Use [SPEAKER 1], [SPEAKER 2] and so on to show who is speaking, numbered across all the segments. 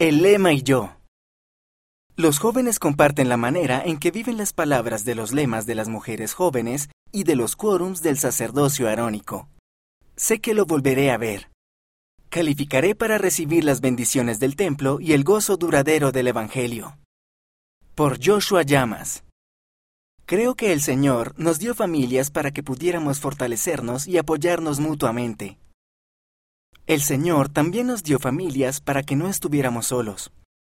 [SPEAKER 1] El lema y yo. Los jóvenes comparten la manera en que viven las palabras de los lemas de las mujeres jóvenes y de los quórums del sacerdocio arónico. Sé que lo volveré a ver. Calificaré para recibir las bendiciones del templo y el gozo duradero del Evangelio. Por Joshua Llamas. Creo que el Señor nos dio familias para que pudiéramos fortalecernos y apoyarnos mutuamente. El Señor también nos dio familias para que no estuviéramos solos,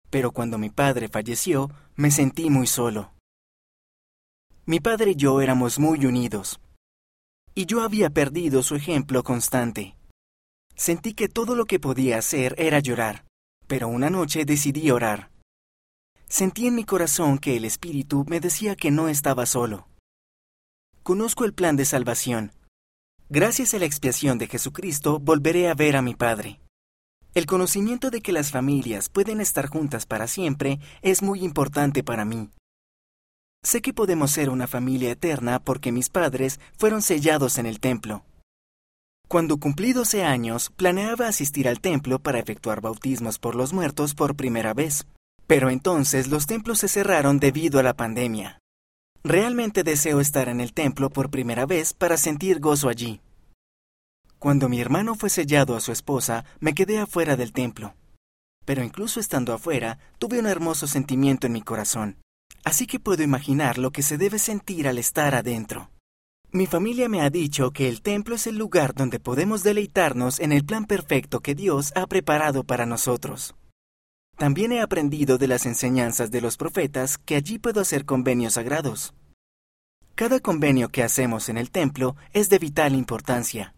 [SPEAKER 1] pero cuando mi padre falleció, me sentí muy solo. Mi padre y yo éramos muy unidos, y yo había perdido su ejemplo constante. Sentí que todo lo que podía hacer era llorar, pero una noche decidí orar. Sentí en mi corazón que el Espíritu me decía que no estaba solo. Conozco el plan de salvación. Gracias a la expiación de Jesucristo volveré a ver a mi Padre. El conocimiento de que las familias pueden estar juntas para siempre es muy importante para mí. Sé que podemos ser una familia eterna porque mis padres fueron sellados en el templo. Cuando cumplí 12 años, planeaba asistir al templo para efectuar bautismos por los muertos por primera vez. Pero entonces los templos se cerraron debido a la pandemia. Realmente deseo estar en el templo por primera vez para sentir gozo allí. Cuando mi hermano fue sellado a su esposa, me quedé afuera del templo. Pero incluso estando afuera, tuve un hermoso sentimiento en mi corazón. Así que puedo imaginar lo que se debe sentir al estar adentro. Mi familia me ha dicho que el templo es el lugar donde podemos deleitarnos en el plan perfecto que Dios ha preparado para nosotros. También he aprendido de las enseñanzas de los profetas que allí puedo hacer convenios sagrados. Cada convenio que hacemos en el templo es de vital importancia.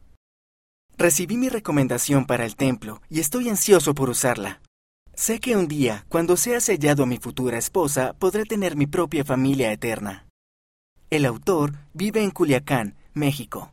[SPEAKER 1] Recibí mi recomendación para el templo y estoy ansioso por usarla. Sé que un día, cuando sea sellado a mi futura esposa, podré tener mi propia familia eterna. El autor vive en Culiacán, México.